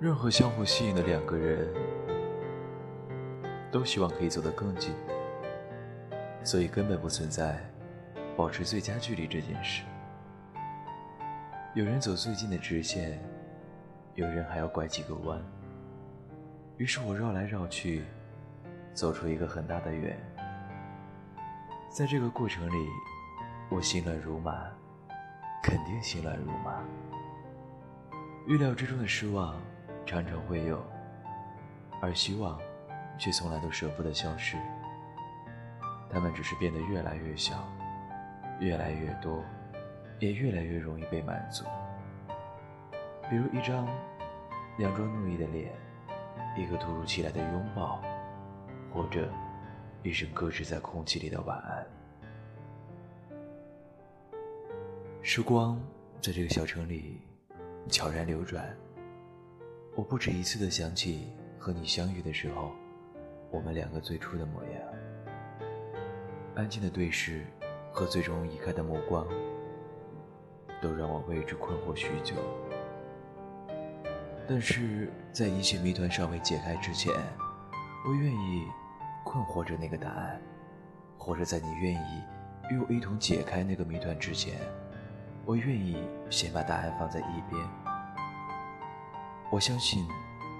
任何相互吸引的两个人，都希望可以走得更近，所以根本不存在保持最佳距离这件事。有人走最近的直线，有人还要拐几个弯。于是我绕来绕去，走出一个很大的圆。在这个过程里，我心乱如麻，肯定心乱如麻。预料之中的失望常常会有，而希望却从来都舍不得消失。它们只是变得越来越小，越来越多。也越来越容易被满足，比如一张佯装怒意的脸，一个突如其来的拥抱，或者一声搁置在空气里的晚安。时光在这个小城里悄然流转，我不止一次的想起和你相遇的时候，我们两个最初的模样。安静的对视和最终移开的目光。都让我为之困惑许久，但是在一切谜团尚未解开之前，我愿意困惑着那个答案；或者在你愿意与我一同解开那个谜团之前，我愿意先把答案放在一边。我相信，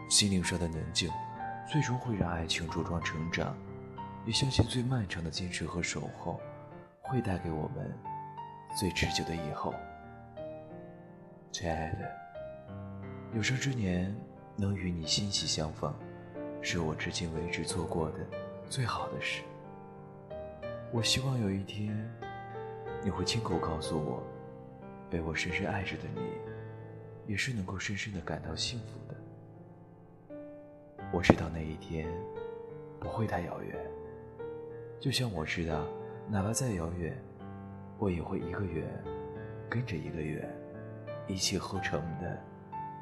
心灵上的宁静，最终会让爱情茁壮成长；也相信最漫长的坚持和守候，会带给我们最持久的以后。亲爱的，有生之年能与你欣喜相逢，是我至今为止做过的最好的事。我希望有一天，你会亲口告诉我，被我深深爱着的你，也是能够深深的感到幸福的。我知道那一天不会太遥远，就像我知道，哪怕再遥远，我也会一个圆跟着一个圆。一气呵成的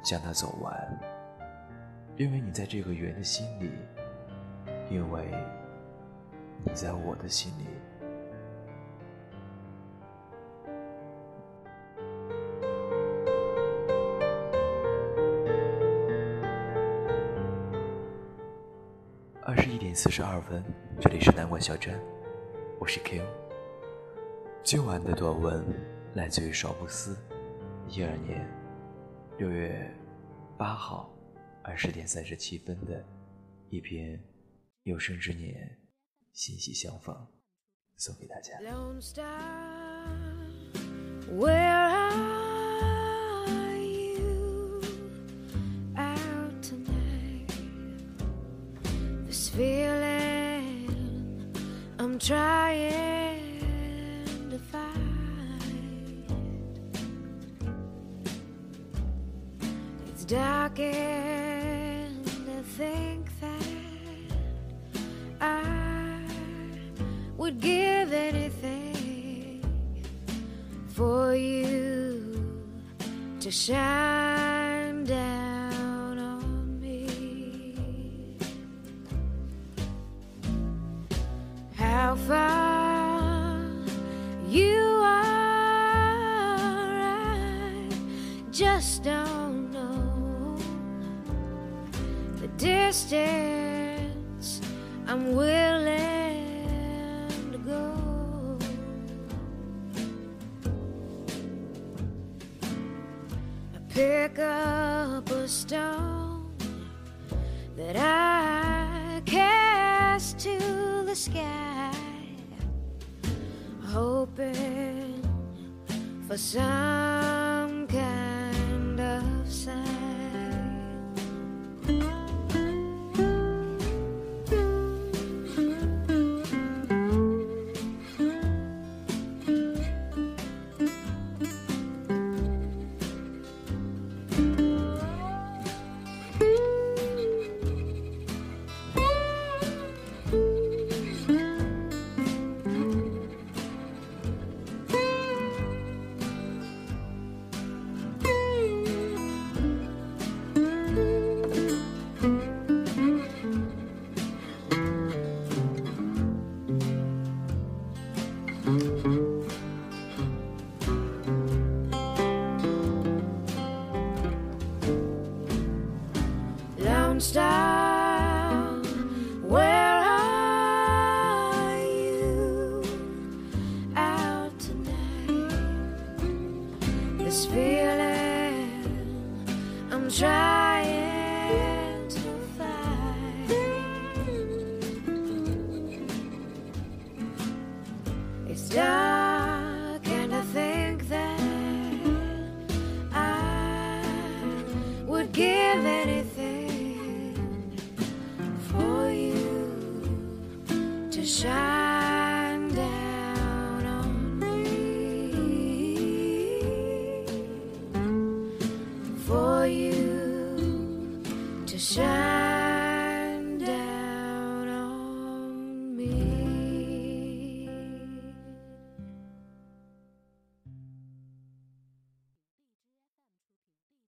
将它走完，因为你在这个圆的心里，因为你在我的心里。二十一点四十二分，这里是南关小镇，我是 Q。今晚的短文来自于少不思。一二年六月八号二十点三十七分的一篇有生之年欣喜相逢，送给大家。this feeling I'm trying to find. It's dark and I think that I would give anything for you to shine. Distance I'm willing to go. I pick up a stone that I cast to the sky, hoping for some Star, where are you out tonight? This feeling I'm trying shine